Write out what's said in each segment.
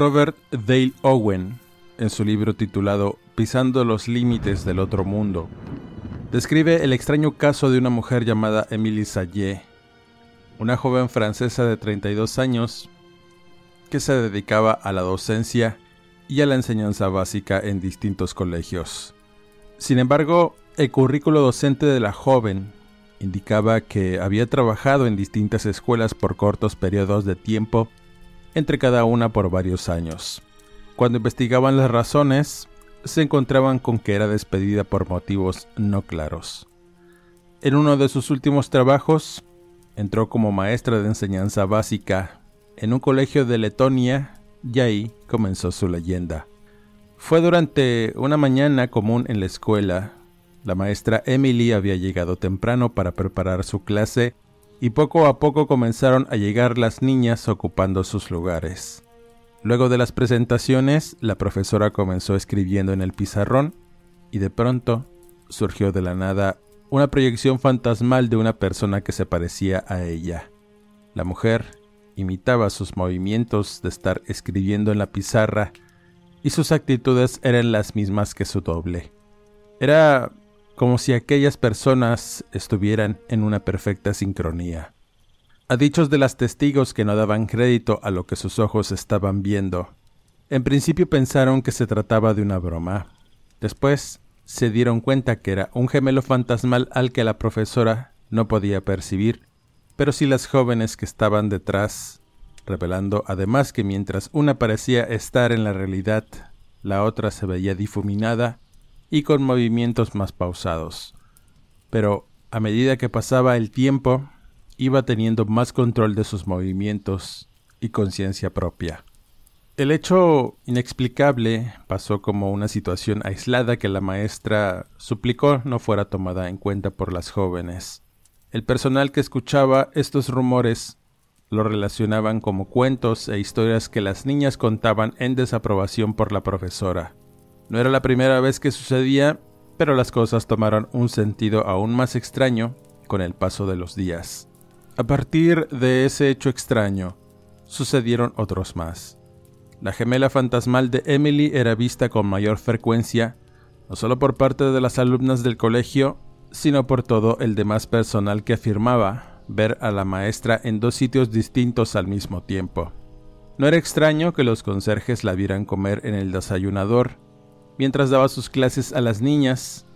Robert Dale Owen, en su libro titulado Pisando los límites del otro mundo, describe el extraño caso de una mujer llamada Emily Sayé, una joven francesa de 32 años que se dedicaba a la docencia y a la enseñanza básica en distintos colegios. Sin embargo, el currículo docente de la joven indicaba que había trabajado en distintas escuelas por cortos periodos de tiempo entre cada una por varios años. Cuando investigaban las razones, se encontraban con que era despedida por motivos no claros. En uno de sus últimos trabajos, entró como maestra de enseñanza básica en un colegio de Letonia y ahí comenzó su leyenda. Fue durante una mañana común en la escuela. La maestra Emily había llegado temprano para preparar su clase y poco a poco comenzaron a llegar las niñas ocupando sus lugares. Luego de las presentaciones, la profesora comenzó escribiendo en el pizarrón y de pronto surgió de la nada una proyección fantasmal de una persona que se parecía a ella. La mujer imitaba sus movimientos de estar escribiendo en la pizarra y sus actitudes eran las mismas que su doble. Era como si aquellas personas estuvieran en una perfecta sincronía. A dichos de las testigos que no daban crédito a lo que sus ojos estaban viendo, en principio pensaron que se trataba de una broma. Después se dieron cuenta que era un gemelo fantasmal al que la profesora no podía percibir, pero sí las jóvenes que estaban detrás, revelando además que mientras una parecía estar en la realidad, la otra se veía difuminada y con movimientos más pausados. Pero a medida que pasaba el tiempo, iba teniendo más control de sus movimientos y conciencia propia. El hecho inexplicable pasó como una situación aislada que la maestra suplicó no fuera tomada en cuenta por las jóvenes. El personal que escuchaba estos rumores lo relacionaban como cuentos e historias que las niñas contaban en desaprobación por la profesora. No era la primera vez que sucedía, pero las cosas tomaron un sentido aún más extraño con el paso de los días. A partir de ese hecho extraño, sucedieron otros más. La gemela fantasmal de Emily era vista con mayor frecuencia, no solo por parte de las alumnas del colegio, sino por todo el demás personal que afirmaba ver a la maestra en dos sitios distintos al mismo tiempo. No era extraño que los conserjes la vieran comer en el desayunador, mientras daba sus clases a las niñas,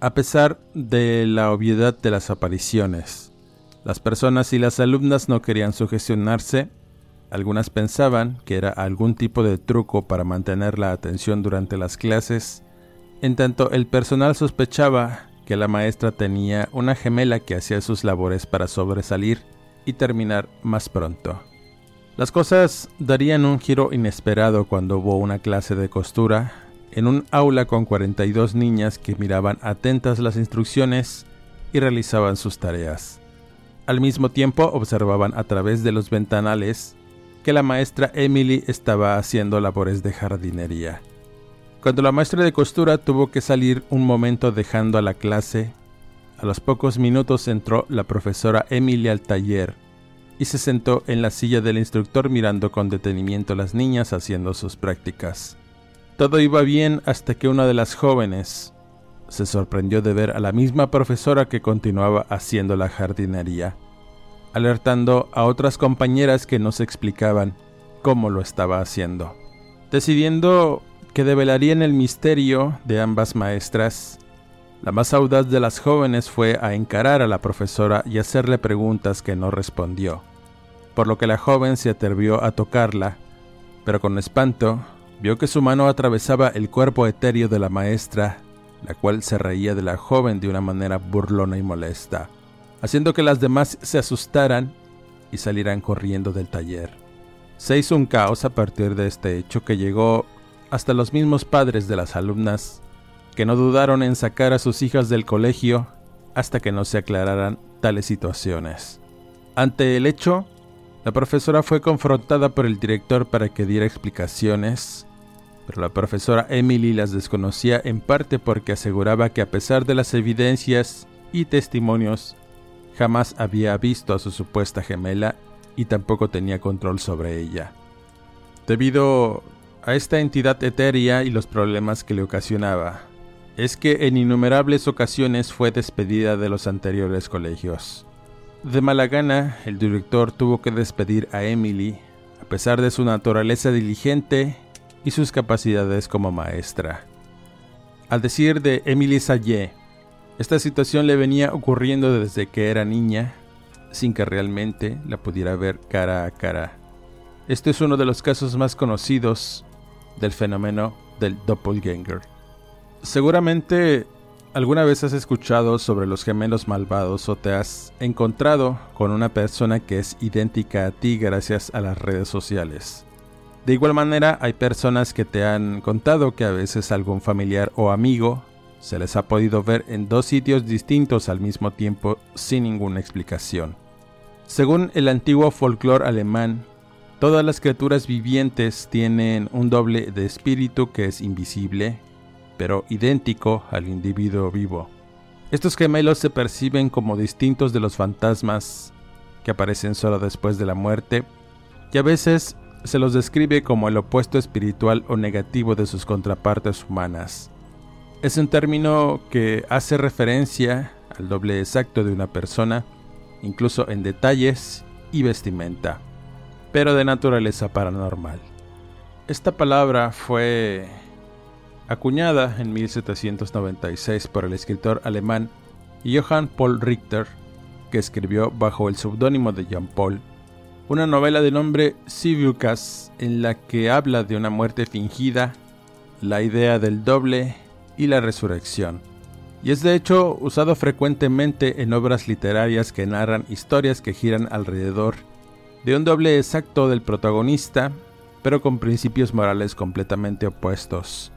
a pesar de la obviedad de las apariciones. Las personas y las alumnas no querían sugestionarse, algunas pensaban que era algún tipo de truco para mantener la atención durante las clases, en tanto el personal sospechaba que la maestra tenía una gemela que hacía sus labores para sobresalir y terminar más pronto. Las cosas darían un giro inesperado cuando hubo una clase de costura en un aula con 42 niñas que miraban atentas las instrucciones y realizaban sus tareas. Al mismo tiempo observaban a través de los ventanales que la maestra Emily estaba haciendo labores de jardinería. Cuando la maestra de costura tuvo que salir un momento dejando a la clase, a los pocos minutos entró la profesora Emily al taller y se sentó en la silla del instructor mirando con detenimiento a las niñas haciendo sus prácticas. Todo iba bien hasta que una de las jóvenes se sorprendió de ver a la misma profesora que continuaba haciendo la jardinería, alertando a otras compañeras que no se explicaban cómo lo estaba haciendo. Decidiendo que develarían el misterio de ambas maestras, la más audaz de las jóvenes fue a encarar a la profesora y hacerle preguntas que no respondió, por lo que la joven se atrevió a tocarla, pero con espanto vio que su mano atravesaba el cuerpo etéreo de la maestra, la cual se reía de la joven de una manera burlona y molesta, haciendo que las demás se asustaran y salieran corriendo del taller. Se hizo un caos a partir de este hecho que llegó hasta los mismos padres de las alumnas, que no dudaron en sacar a sus hijas del colegio hasta que no se aclararan tales situaciones. Ante el hecho, la profesora fue confrontada por el director para que diera explicaciones, la profesora Emily las desconocía en parte porque aseguraba que a pesar de las evidencias y testimonios, jamás había visto a su supuesta gemela y tampoco tenía control sobre ella. Debido a esta entidad etérea y los problemas que le ocasionaba, es que en innumerables ocasiones fue despedida de los anteriores colegios. De mala gana, el director tuvo que despedir a Emily, a pesar de su naturaleza diligente y sus capacidades como maestra. Al decir de Emily Sayé, esta situación le venía ocurriendo desde que era niña, sin que realmente la pudiera ver cara a cara. Este es uno de los casos más conocidos del fenómeno del doppelganger. Seguramente alguna vez has escuchado sobre los gemelos malvados o te has encontrado con una persona que es idéntica a ti gracias a las redes sociales. De igual manera, hay personas que te han contado que a veces algún familiar o amigo se les ha podido ver en dos sitios distintos al mismo tiempo sin ninguna explicación. Según el antiguo folclore alemán, todas las criaturas vivientes tienen un doble de espíritu que es invisible, pero idéntico al individuo vivo. Estos gemelos se perciben como distintos de los fantasmas que aparecen solo después de la muerte y a veces se los describe como el opuesto espiritual o negativo de sus contrapartes humanas. Es un término que hace referencia al doble exacto de una persona, incluso en detalles y vestimenta, pero de naturaleza paranormal. Esta palabra fue acuñada en 1796 por el escritor alemán Johann Paul Richter, que escribió bajo el seudónimo de Jean Paul una novela de nombre Sivukas en la que habla de una muerte fingida, la idea del doble y la resurrección. Y es de hecho usado frecuentemente en obras literarias que narran historias que giran alrededor de un doble exacto del protagonista, pero con principios morales completamente opuestos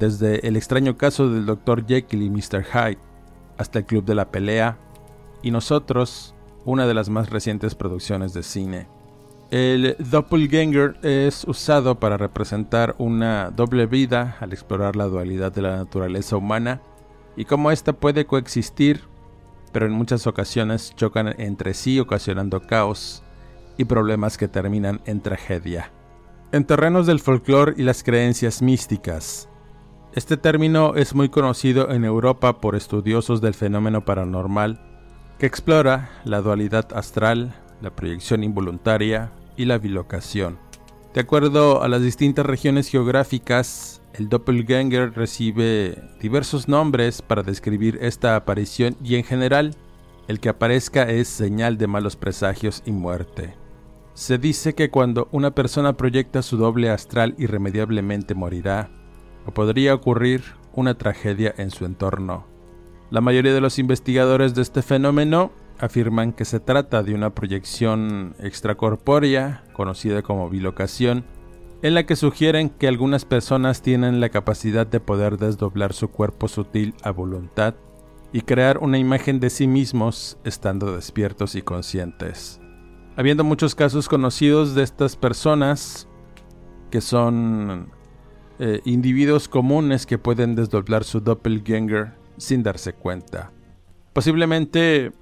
desde el extraño caso del Dr. Jekyll y Mr. Hyde hasta el Club de la Pelea y nosotros, una de las más recientes producciones de cine. El doppelganger es usado para representar una doble vida al explorar la dualidad de la naturaleza humana y cómo ésta puede coexistir, pero en muchas ocasiones chocan entre sí ocasionando caos y problemas que terminan en tragedia. En terrenos del folclore y las creencias místicas, este término es muy conocido en Europa por estudiosos del fenómeno paranormal que explora la dualidad astral, la proyección involuntaria y la bilocación. De acuerdo a las distintas regiones geográficas, el doppelganger recibe diversos nombres para describir esta aparición y en general, el que aparezca es señal de malos presagios y muerte. Se dice que cuando una persona proyecta su doble astral irremediablemente morirá, o podría ocurrir una tragedia en su entorno. La mayoría de los investigadores de este fenómeno afirman que se trata de una proyección extracorpórea, conocida como bilocación, en la que sugieren que algunas personas tienen la capacidad de poder desdoblar su cuerpo sutil a voluntad y crear una imagen de sí mismos estando despiertos y conscientes. Habiendo muchos casos conocidos de estas personas que son eh, individuos comunes que pueden desdoblar su doppelganger sin darse cuenta. Posiblemente,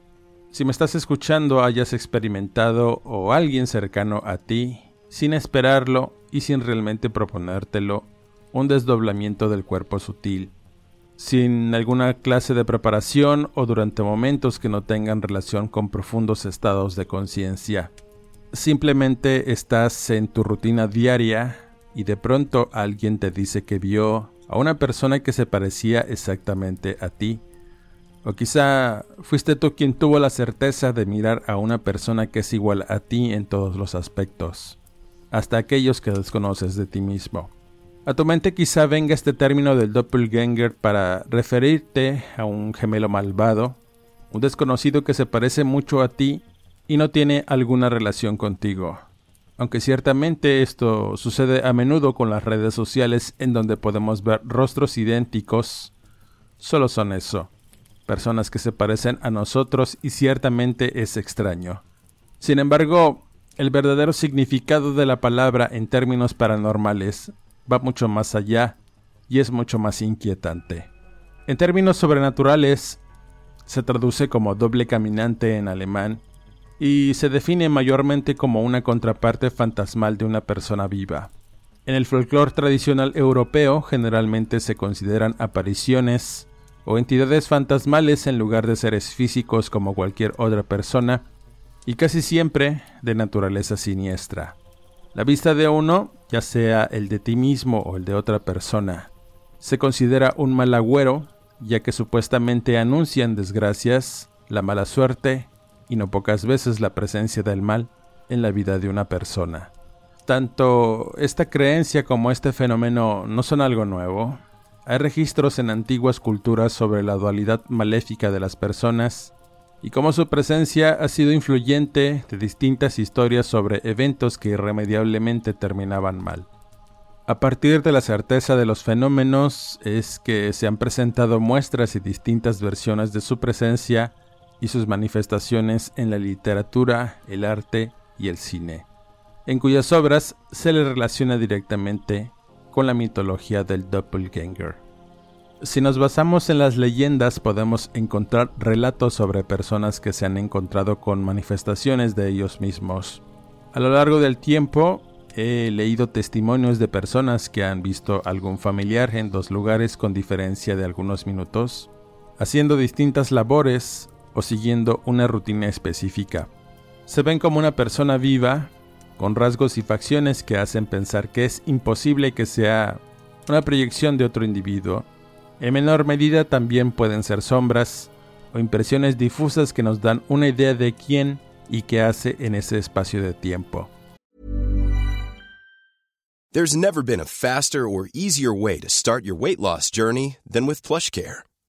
si me estás escuchando, hayas experimentado o alguien cercano a ti, sin esperarlo y sin realmente proponértelo, un desdoblamiento del cuerpo sutil, sin alguna clase de preparación o durante momentos que no tengan relación con profundos estados de conciencia. simplemente estás en tu rutina diaria y de pronto alguien te dice que vio a una persona que se parecía exactamente a ti. O quizá fuiste tú quien tuvo la certeza de mirar a una persona que es igual a ti en todos los aspectos, hasta aquellos que desconoces de ti mismo. A tu mente quizá venga este término del doppelganger para referirte a un gemelo malvado, un desconocido que se parece mucho a ti y no tiene alguna relación contigo. Aunque ciertamente esto sucede a menudo con las redes sociales en donde podemos ver rostros idénticos, solo son eso, personas que se parecen a nosotros y ciertamente es extraño. Sin embargo, el verdadero significado de la palabra en términos paranormales va mucho más allá y es mucho más inquietante. En términos sobrenaturales, se traduce como doble caminante en alemán y se define mayormente como una contraparte fantasmal de una persona viva. En el folclore tradicional europeo generalmente se consideran apariciones o entidades fantasmales en lugar de seres físicos como cualquier otra persona y casi siempre de naturaleza siniestra. La vista de uno, ya sea el de ti mismo o el de otra persona, se considera un mal agüero ya que supuestamente anuncian desgracias, la mala suerte y no pocas veces la presencia del mal en la vida de una persona. Tanto esta creencia como este fenómeno no son algo nuevo. Hay registros en antiguas culturas sobre la dualidad maléfica de las personas y cómo su presencia ha sido influyente de distintas historias sobre eventos que irremediablemente terminaban mal. A partir de la certeza de los fenómenos es que se han presentado muestras y distintas versiones de su presencia y sus manifestaciones en la literatura, el arte y el cine, en cuyas obras se le relaciona directamente con la mitología del doppelganger. Si nos basamos en las leyendas podemos encontrar relatos sobre personas que se han encontrado con manifestaciones de ellos mismos. A lo largo del tiempo he leído testimonios de personas que han visto algún familiar en dos lugares con diferencia de algunos minutos, haciendo distintas labores o siguiendo una rutina específica. Se ven como una persona viva, con rasgos y facciones que hacen pensar que es imposible que sea una proyección de otro individuo. En menor medida también pueden ser sombras o impresiones difusas que nos dan una idea de quién y qué hace en ese espacio de tiempo. There's never been a faster or easier way to start your weight loss journey than with PlushCare.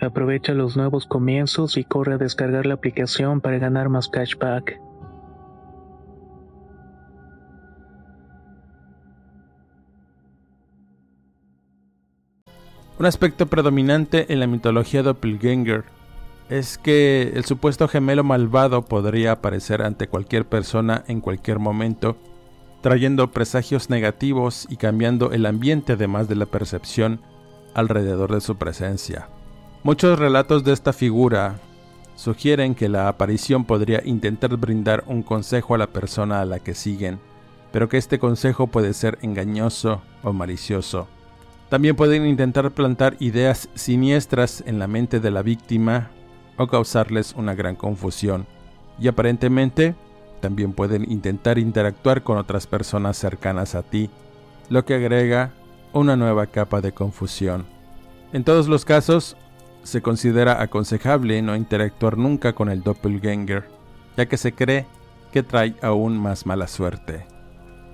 Aprovecha los nuevos comienzos y corre a descargar la aplicación para ganar más cashback. Un aspecto predominante en la mitología Doppelganger es que el supuesto gemelo malvado podría aparecer ante cualquier persona en cualquier momento, trayendo presagios negativos y cambiando el ambiente además de la percepción alrededor de su presencia. Muchos relatos de esta figura sugieren que la aparición podría intentar brindar un consejo a la persona a la que siguen, pero que este consejo puede ser engañoso o malicioso. También pueden intentar plantar ideas siniestras en la mente de la víctima o causarles una gran confusión. Y aparentemente también pueden intentar interactuar con otras personas cercanas a ti, lo que agrega una nueva capa de confusión. En todos los casos, se considera aconsejable no interactuar nunca con el doppelganger, ya que se cree que trae aún más mala suerte.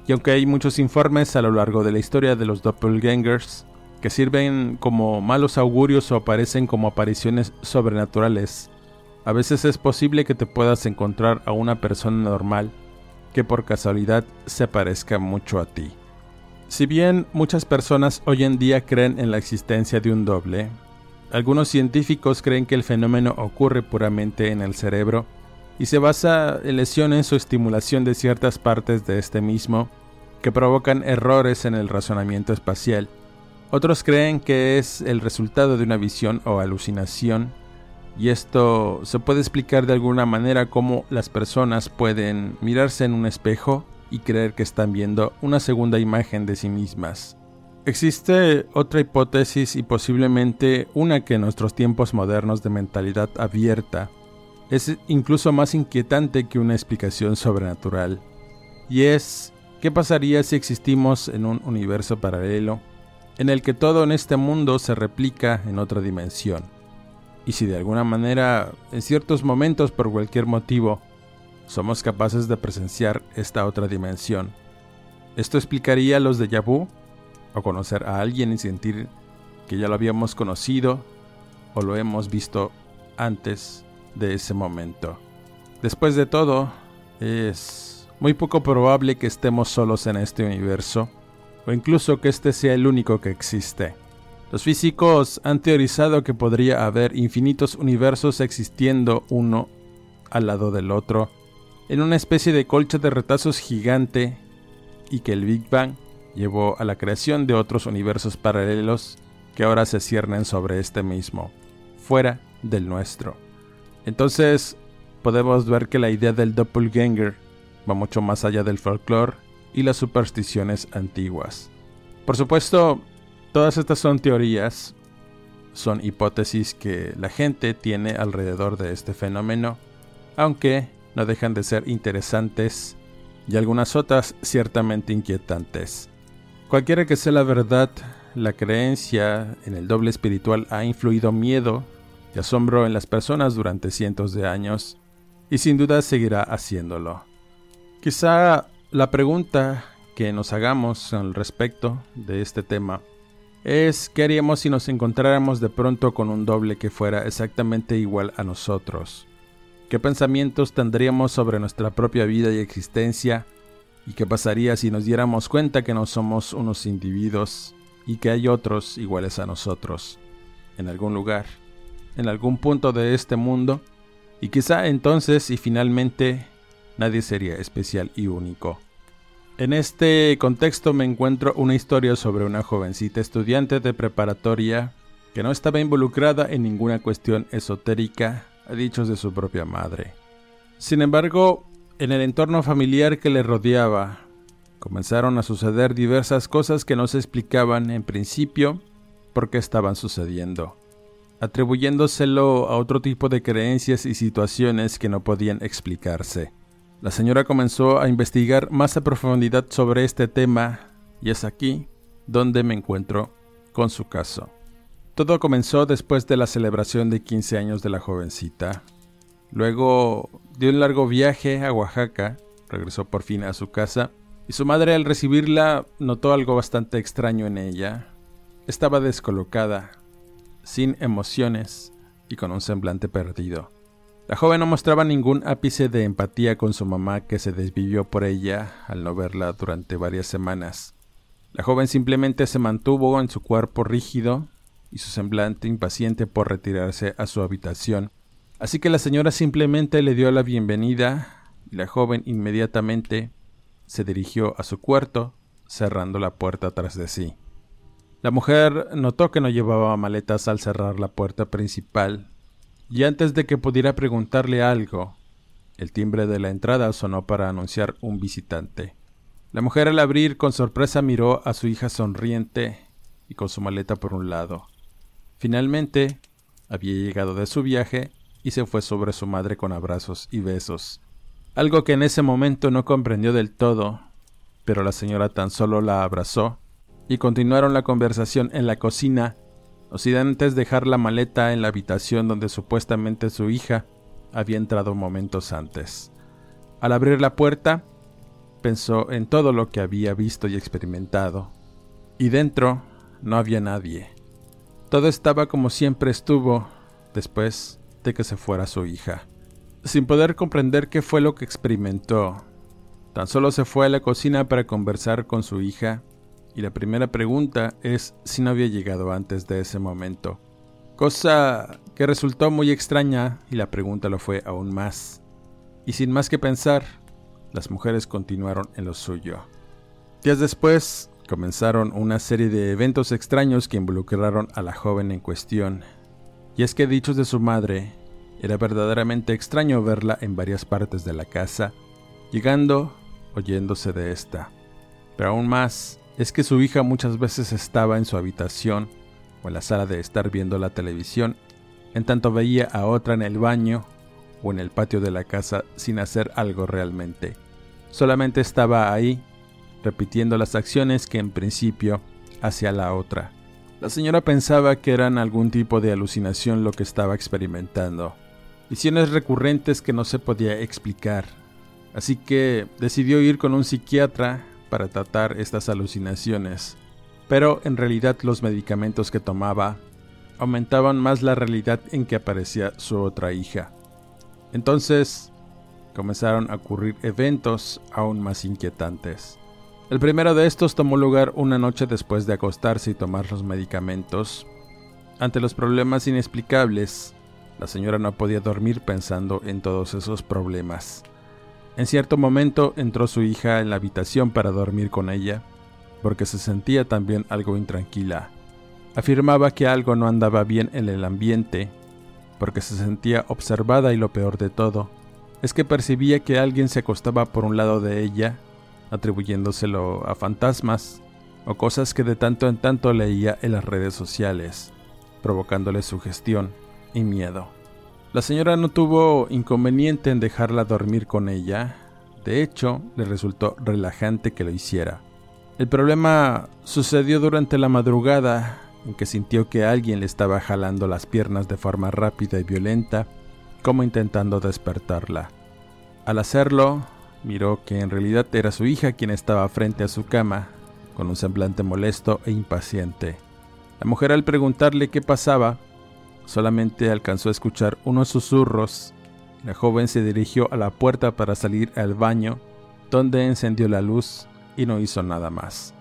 Y aunque hay muchos informes a lo largo de la historia de los doppelgangers que sirven como malos augurios o aparecen como apariciones sobrenaturales, a veces es posible que te puedas encontrar a una persona normal que por casualidad se parezca mucho a ti. Si bien muchas personas hoy en día creen en la existencia de un doble, algunos científicos creen que el fenómeno ocurre puramente en el cerebro y se basa en lesiones o estimulación de ciertas partes de este mismo que provocan errores en el razonamiento espacial. Otros creen que es el resultado de una visión o alucinación y esto se puede explicar de alguna manera como las personas pueden mirarse en un espejo y creer que están viendo una segunda imagen de sí mismas. Existe otra hipótesis y posiblemente una que en nuestros tiempos modernos de mentalidad abierta es incluso más inquietante que una explicación sobrenatural. Y es, ¿qué pasaría si existimos en un universo paralelo en el que todo en este mundo se replica en otra dimensión? Y si de alguna manera, en ciertos momentos por cualquier motivo, somos capaces de presenciar esta otra dimensión. ¿Esto explicaría los de vu? ¿O conocer a alguien y sentir que ya lo habíamos conocido o lo hemos visto antes de ese momento? Después de todo, es muy poco probable que estemos solos en este universo o incluso que este sea el único que existe. Los físicos han teorizado que podría haber infinitos universos existiendo uno al lado del otro en una especie de colcha de retazos gigante y que el Big Bang llevó a la creación de otros universos paralelos que ahora se ciernen sobre este mismo, fuera del nuestro. Entonces, podemos ver que la idea del doppelganger va mucho más allá del folclore y las supersticiones antiguas. Por supuesto, todas estas son teorías, son hipótesis que la gente tiene alrededor de este fenómeno, aunque no dejan de ser interesantes y algunas otras ciertamente inquietantes. Cualquiera que sea la verdad, la creencia en el doble espiritual ha influido miedo y asombro en las personas durante cientos de años y sin duda seguirá haciéndolo. Quizá la pregunta que nos hagamos al respecto de este tema es qué haríamos si nos encontráramos de pronto con un doble que fuera exactamente igual a nosotros. ¿Qué pensamientos tendríamos sobre nuestra propia vida y existencia? ¿Y qué pasaría si nos diéramos cuenta que no somos unos individuos y que hay otros iguales a nosotros, en algún lugar, en algún punto de este mundo? Y quizá entonces y finalmente nadie sería especial y único. En este contexto me encuentro una historia sobre una jovencita estudiante de preparatoria que no estaba involucrada en ninguna cuestión esotérica a dichos de su propia madre. Sin embargo, en el entorno familiar que le rodeaba, comenzaron a suceder diversas cosas que no se explicaban en principio por qué estaban sucediendo, atribuyéndoselo a otro tipo de creencias y situaciones que no podían explicarse. La señora comenzó a investigar más a profundidad sobre este tema y es aquí donde me encuentro con su caso. Todo comenzó después de la celebración de 15 años de la jovencita. Luego dio un largo viaje a Oaxaca, regresó por fin a su casa y su madre al recibirla notó algo bastante extraño en ella. Estaba descolocada, sin emociones y con un semblante perdido. La joven no mostraba ningún ápice de empatía con su mamá que se desvivió por ella al no verla durante varias semanas. La joven simplemente se mantuvo en su cuerpo rígido y su semblante impaciente por retirarse a su habitación. Así que la señora simplemente le dio la bienvenida y la joven inmediatamente se dirigió a su cuarto, cerrando la puerta tras de sí. La mujer notó que no llevaba maletas al cerrar la puerta principal, y antes de que pudiera preguntarle algo, el timbre de la entrada sonó para anunciar un visitante. La mujer al abrir con sorpresa miró a su hija sonriente y con su maleta por un lado. Finalmente, había llegado de su viaje y se fue sobre su madre con abrazos y besos, algo que en ese momento no comprendió del todo, pero la señora tan solo la abrazó y continuaron la conversación en la cocina, no sin antes dejar la maleta en la habitación donde supuestamente su hija había entrado momentos antes. Al abrir la puerta, pensó en todo lo que había visto y experimentado, y dentro no había nadie. Todo estaba como siempre estuvo después que se fuera su hija sin poder comprender qué fue lo que experimentó. Tan solo se fue a la cocina para conversar con su hija y la primera pregunta es si no había llegado antes de ese momento. Cosa que resultó muy extraña y la pregunta lo fue aún más. Y sin más que pensar, las mujeres continuaron en lo suyo. Días después, comenzaron una serie de eventos extraños que involucraron a la joven en cuestión. Y es que dichos de su madre, era verdaderamente extraño verla en varias partes de la casa, llegando oyéndose de esta. Pero aún más es que su hija muchas veces estaba en su habitación o en la sala de estar viendo la televisión, en tanto veía a otra en el baño o en el patio de la casa sin hacer algo realmente. Solamente estaba ahí, repitiendo las acciones que en principio hacía la otra. La señora pensaba que eran algún tipo de alucinación lo que estaba experimentando, visiones recurrentes que no se podía explicar. Así que decidió ir con un psiquiatra para tratar estas alucinaciones. Pero en realidad los medicamentos que tomaba aumentaban más la realidad en que aparecía su otra hija. Entonces comenzaron a ocurrir eventos aún más inquietantes. El primero de estos tomó lugar una noche después de acostarse y tomar los medicamentos. Ante los problemas inexplicables, la señora no podía dormir pensando en todos esos problemas. En cierto momento entró su hija en la habitación para dormir con ella, porque se sentía también algo intranquila. Afirmaba que algo no andaba bien en el ambiente, porque se sentía observada y lo peor de todo, es que percibía que alguien se acostaba por un lado de ella, atribuyéndoselo a fantasmas o cosas que de tanto en tanto leía en las redes sociales, provocándole sugestión y miedo. La señora no tuvo inconveniente en dejarla dormir con ella, de hecho le resultó relajante que lo hiciera. El problema sucedió durante la madrugada, en que sintió que alguien le estaba jalando las piernas de forma rápida y violenta, como intentando despertarla. Al hacerlo, miró que en realidad era su hija quien estaba frente a su cama, con un semblante molesto e impaciente. La mujer al preguntarle qué pasaba, Solamente alcanzó a escuchar unos susurros. La joven se dirigió a la puerta para salir al baño, donde encendió la luz y no hizo nada más.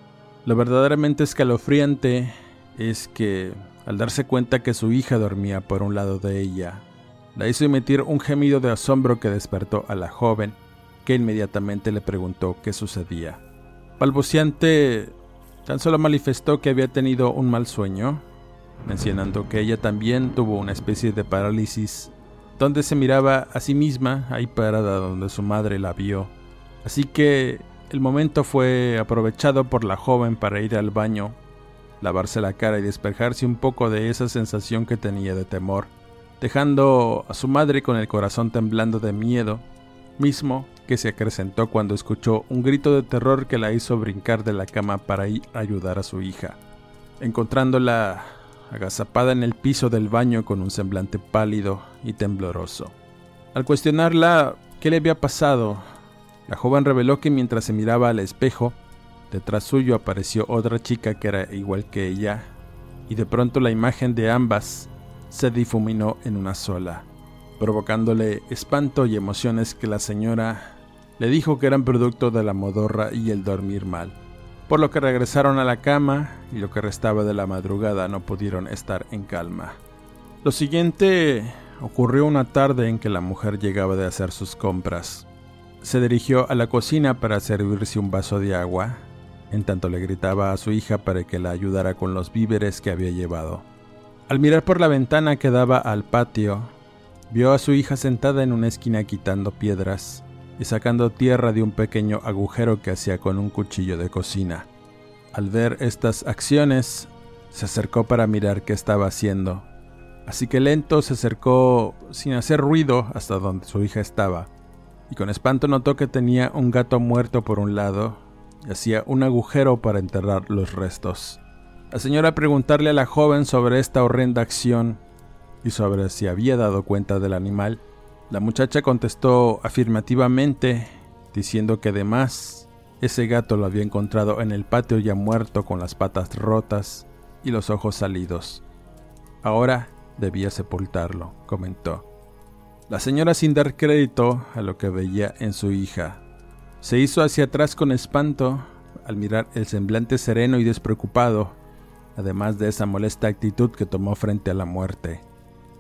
Lo verdaderamente escalofriante es que, al darse cuenta que su hija dormía por un lado de ella, la hizo emitir un gemido de asombro que despertó a la joven, que inmediatamente le preguntó qué sucedía. Balbuciante tan solo manifestó que había tenido un mal sueño mencionando que ella también tuvo una especie de parálisis, donde se miraba a sí misma ahí parada donde su madre la vio. Así que el momento fue aprovechado por la joven para ir al baño, lavarse la cara y despejarse un poco de esa sensación que tenía de temor, dejando a su madre con el corazón temblando de miedo, mismo que se acrecentó cuando escuchó un grito de terror que la hizo brincar de la cama para ir a ayudar a su hija. Encontrándola agazapada en el piso del baño con un semblante pálido y tembloroso. Al cuestionarla qué le había pasado, la joven reveló que mientras se miraba al espejo, detrás suyo apareció otra chica que era igual que ella, y de pronto la imagen de ambas se difuminó en una sola, provocándole espanto y emociones que la señora le dijo que eran producto de la modorra y el dormir mal, por lo que regresaron a la cama y lo que restaba de la madrugada no pudieron estar en calma. Lo siguiente ocurrió una tarde en que la mujer llegaba de hacer sus compras. Se dirigió a la cocina para servirse un vaso de agua, en tanto le gritaba a su hija para que la ayudara con los víveres que había llevado. Al mirar por la ventana que daba al patio, vio a su hija sentada en una esquina quitando piedras y sacando tierra de un pequeño agujero que hacía con un cuchillo de cocina. Al ver estas acciones, se acercó para mirar qué estaba haciendo Así que lento se acercó sin hacer ruido hasta donde su hija estaba, y con espanto notó que tenía un gato muerto por un lado y hacía un agujero para enterrar los restos. La señora preguntarle a la joven sobre esta horrenda acción y sobre si había dado cuenta del animal, la muchacha contestó afirmativamente, diciendo que además ese gato lo había encontrado en el patio ya muerto con las patas rotas y los ojos salidos. Ahora Debía sepultarlo, comentó. La señora, sin dar crédito a lo que veía en su hija, se hizo hacia atrás con espanto al mirar el semblante sereno y despreocupado, además de esa molesta actitud que tomó frente a la muerte.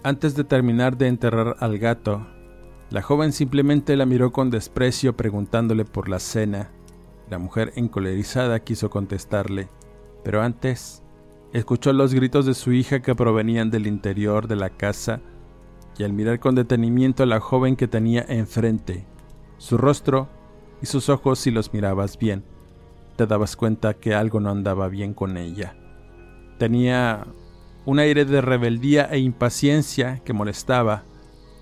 Antes de terminar de enterrar al gato, la joven simplemente la miró con desprecio preguntándole por la cena. La mujer encolerizada quiso contestarle, pero antes Escuchó los gritos de su hija que provenían del interior de la casa y al mirar con detenimiento a la joven que tenía enfrente, su rostro y sus ojos si los mirabas bien, te dabas cuenta que algo no andaba bien con ella. Tenía un aire de rebeldía e impaciencia que molestaba,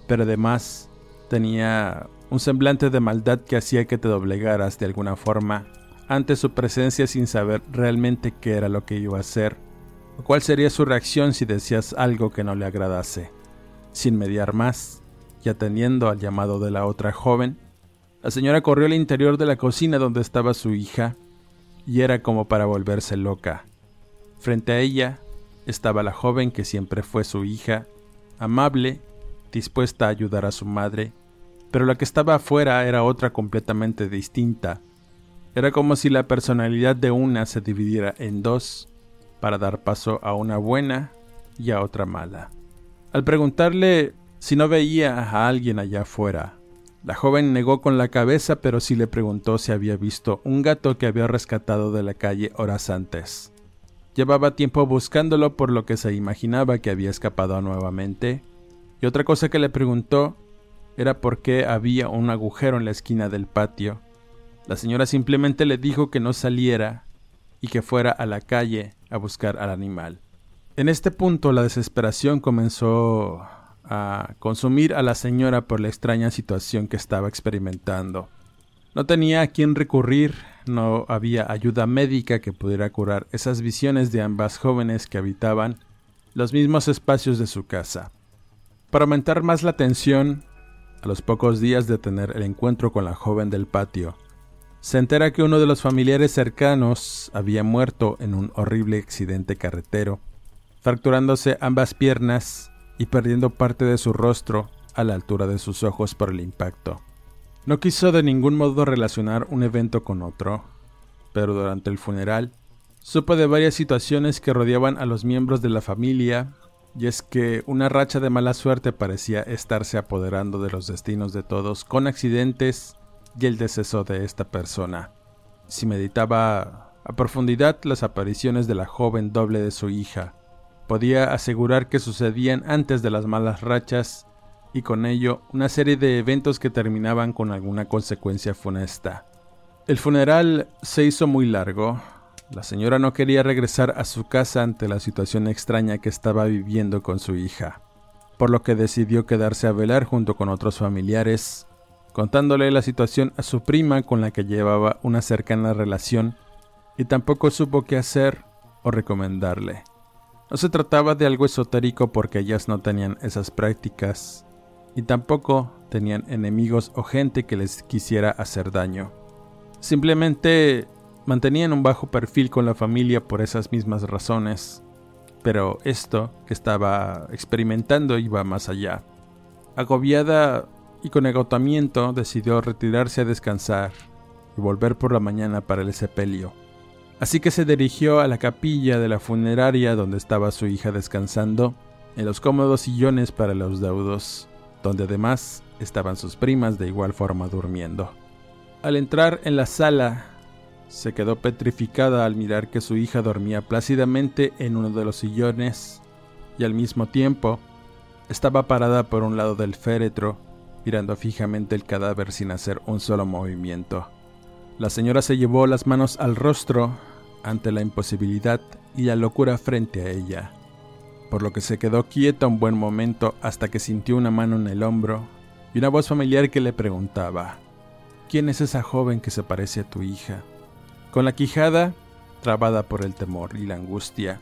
pero además tenía un semblante de maldad que hacía que te doblegaras de alguna forma ante su presencia sin saber realmente qué era lo que iba a hacer ¿Cuál sería su reacción si decías algo que no le agradase? Sin mediar más, y atendiendo al llamado de la otra joven, la señora corrió al interior de la cocina donde estaba su hija, y era como para volverse loca. Frente a ella estaba la joven que siempre fue su hija, amable, dispuesta a ayudar a su madre, pero la que estaba afuera era otra completamente distinta. Era como si la personalidad de una se dividiera en dos para dar paso a una buena y a otra mala. Al preguntarle si no veía a alguien allá afuera, la joven negó con la cabeza, pero sí le preguntó si había visto un gato que había rescatado de la calle horas antes. Llevaba tiempo buscándolo por lo que se imaginaba que había escapado nuevamente, y otra cosa que le preguntó era por qué había un agujero en la esquina del patio. La señora simplemente le dijo que no saliera y que fuera a la calle a buscar al animal. En este punto la desesperación comenzó a consumir a la señora por la extraña situación que estaba experimentando. No tenía a quién recurrir, no había ayuda médica que pudiera curar esas visiones de ambas jóvenes que habitaban los mismos espacios de su casa. Para aumentar más la tensión, a los pocos días de tener el encuentro con la joven del patio, se entera que uno de los familiares cercanos había muerto en un horrible accidente carretero, fracturándose ambas piernas y perdiendo parte de su rostro a la altura de sus ojos por el impacto. No quiso de ningún modo relacionar un evento con otro, pero durante el funeral supo de varias situaciones que rodeaban a los miembros de la familia, y es que una racha de mala suerte parecía estarse apoderando de los destinos de todos con accidentes y el deceso de esta persona. Si meditaba a profundidad las apariciones de la joven doble de su hija, podía asegurar que sucedían antes de las malas rachas y con ello una serie de eventos que terminaban con alguna consecuencia funesta. El funeral se hizo muy largo. La señora no quería regresar a su casa ante la situación extraña que estaba viviendo con su hija, por lo que decidió quedarse a velar junto con otros familiares contándole la situación a su prima con la que llevaba una cercana relación y tampoco supo qué hacer o recomendarle. No se trataba de algo esotérico porque ellas no tenían esas prácticas y tampoco tenían enemigos o gente que les quisiera hacer daño. Simplemente mantenían un bajo perfil con la familia por esas mismas razones, pero esto que estaba experimentando iba más allá. Agobiada y con agotamiento decidió retirarse a descansar y volver por la mañana para el sepelio. Así que se dirigió a la capilla de la funeraria donde estaba su hija descansando, en los cómodos sillones para los deudos, donde además estaban sus primas de igual forma durmiendo. Al entrar en la sala, se quedó petrificada al mirar que su hija dormía plácidamente en uno de los sillones y al mismo tiempo estaba parada por un lado del féretro, mirando fijamente el cadáver sin hacer un solo movimiento. La señora se llevó las manos al rostro ante la imposibilidad y la locura frente a ella, por lo que se quedó quieta un buen momento hasta que sintió una mano en el hombro y una voz familiar que le preguntaba, ¿quién es esa joven que se parece a tu hija? Con la quijada, trabada por el temor y la angustia,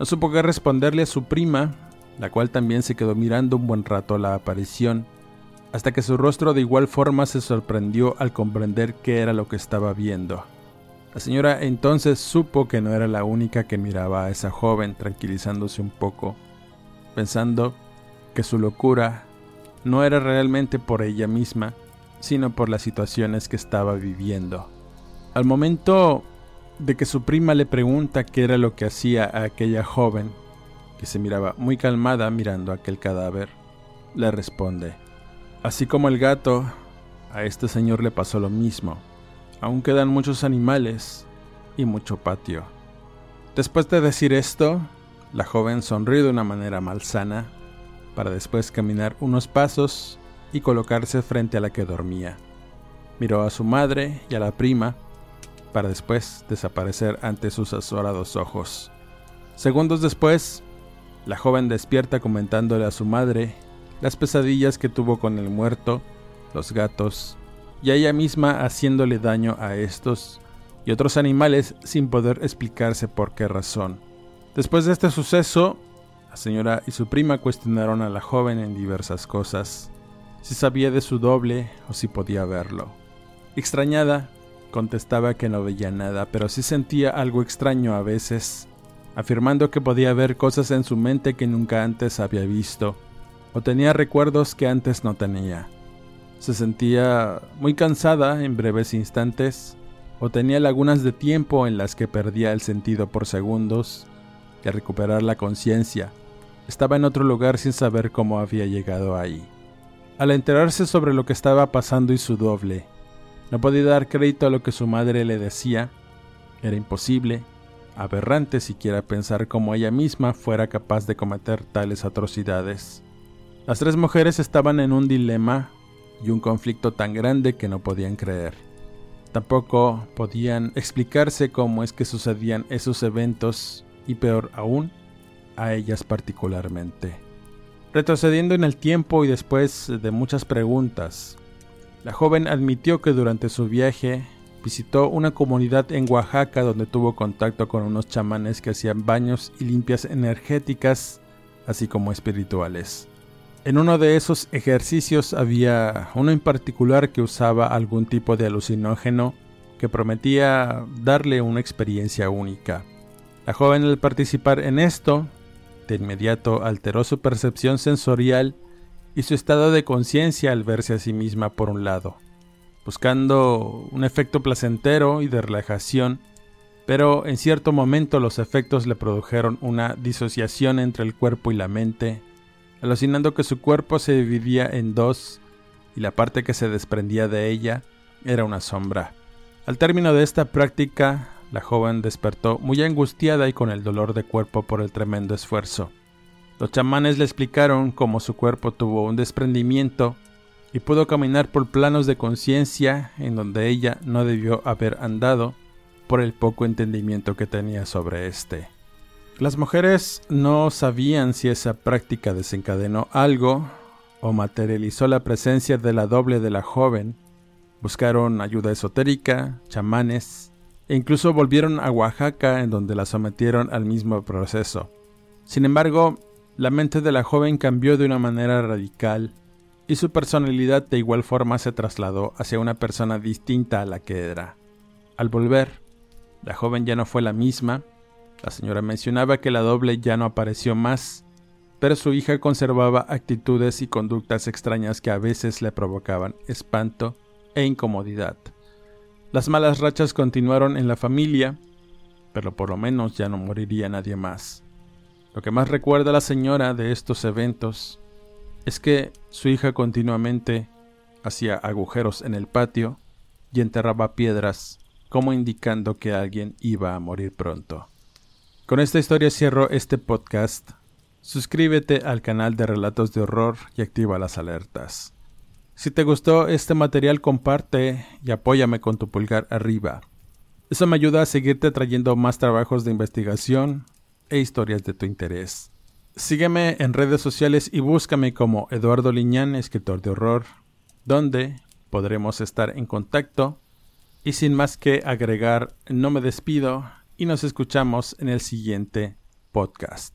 no supo qué responderle a su prima, la cual también se quedó mirando un buen rato la aparición hasta que su rostro de igual forma se sorprendió al comprender qué era lo que estaba viendo. La señora entonces supo que no era la única que miraba a esa joven tranquilizándose un poco, pensando que su locura no era realmente por ella misma, sino por las situaciones que estaba viviendo. Al momento de que su prima le pregunta qué era lo que hacía a aquella joven, que se miraba muy calmada mirando aquel cadáver, le responde, Así como el gato, a este señor le pasó lo mismo. Aún quedan muchos animales y mucho patio. Después de decir esto, la joven sonrió de una manera malsana para después caminar unos pasos y colocarse frente a la que dormía. Miró a su madre y a la prima para después desaparecer ante sus azorados ojos. Segundos después, la joven despierta comentándole a su madre las pesadillas que tuvo con el muerto, los gatos, y a ella misma haciéndole daño a estos y otros animales sin poder explicarse por qué razón. Después de este suceso, la señora y su prima cuestionaron a la joven en diversas cosas, si sabía de su doble o si podía verlo. Extrañada, contestaba que no veía nada, pero sí sentía algo extraño a veces, afirmando que podía ver cosas en su mente que nunca antes había visto o tenía recuerdos que antes no tenía. Se sentía muy cansada en breves instantes o tenía lagunas de tiempo en las que perdía el sentido por segundos y al recuperar la conciencia estaba en otro lugar sin saber cómo había llegado ahí. Al enterarse sobre lo que estaba pasando y su doble, no podía dar crédito a lo que su madre le decía. Era imposible, aberrante siquiera pensar cómo ella misma fuera capaz de cometer tales atrocidades. Las tres mujeres estaban en un dilema y un conflicto tan grande que no podían creer. Tampoco podían explicarse cómo es que sucedían esos eventos y peor aún, a ellas particularmente. Retrocediendo en el tiempo y después de muchas preguntas, la joven admitió que durante su viaje visitó una comunidad en Oaxaca donde tuvo contacto con unos chamanes que hacían baños y limpias energéticas, así como espirituales. En uno de esos ejercicios había uno en particular que usaba algún tipo de alucinógeno que prometía darle una experiencia única. La joven al participar en esto, de inmediato alteró su percepción sensorial y su estado de conciencia al verse a sí misma por un lado, buscando un efecto placentero y de relajación, pero en cierto momento los efectos le produjeron una disociación entre el cuerpo y la mente alucinando que su cuerpo se dividía en dos y la parte que se desprendía de ella era una sombra. Al término de esta práctica, la joven despertó muy angustiada y con el dolor de cuerpo por el tremendo esfuerzo. Los chamanes le explicaron cómo su cuerpo tuvo un desprendimiento y pudo caminar por planos de conciencia en donde ella no debió haber andado por el poco entendimiento que tenía sobre este. Las mujeres no sabían si esa práctica desencadenó algo o materializó la presencia de la doble de la joven. Buscaron ayuda esotérica, chamanes, e incluso volvieron a Oaxaca en donde la sometieron al mismo proceso. Sin embargo, la mente de la joven cambió de una manera radical y su personalidad de igual forma se trasladó hacia una persona distinta a la que era. Al volver, la joven ya no fue la misma, la señora mencionaba que la doble ya no apareció más, pero su hija conservaba actitudes y conductas extrañas que a veces le provocaban espanto e incomodidad. Las malas rachas continuaron en la familia, pero por lo menos ya no moriría nadie más. Lo que más recuerda la señora de estos eventos es que su hija continuamente hacía agujeros en el patio y enterraba piedras como indicando que alguien iba a morir pronto. Con esta historia cierro este podcast. Suscríbete al canal de Relatos de Horror y activa las alertas. Si te gustó este material comparte y apóyame con tu pulgar arriba. Eso me ayuda a seguirte trayendo más trabajos de investigación e historias de tu interés. Sígueme en redes sociales y búscame como Eduardo Liñán, escritor de horror, donde podremos estar en contacto. Y sin más que agregar, no me despido y nos escuchamos en el siguiente podcast.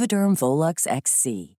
Volux XC.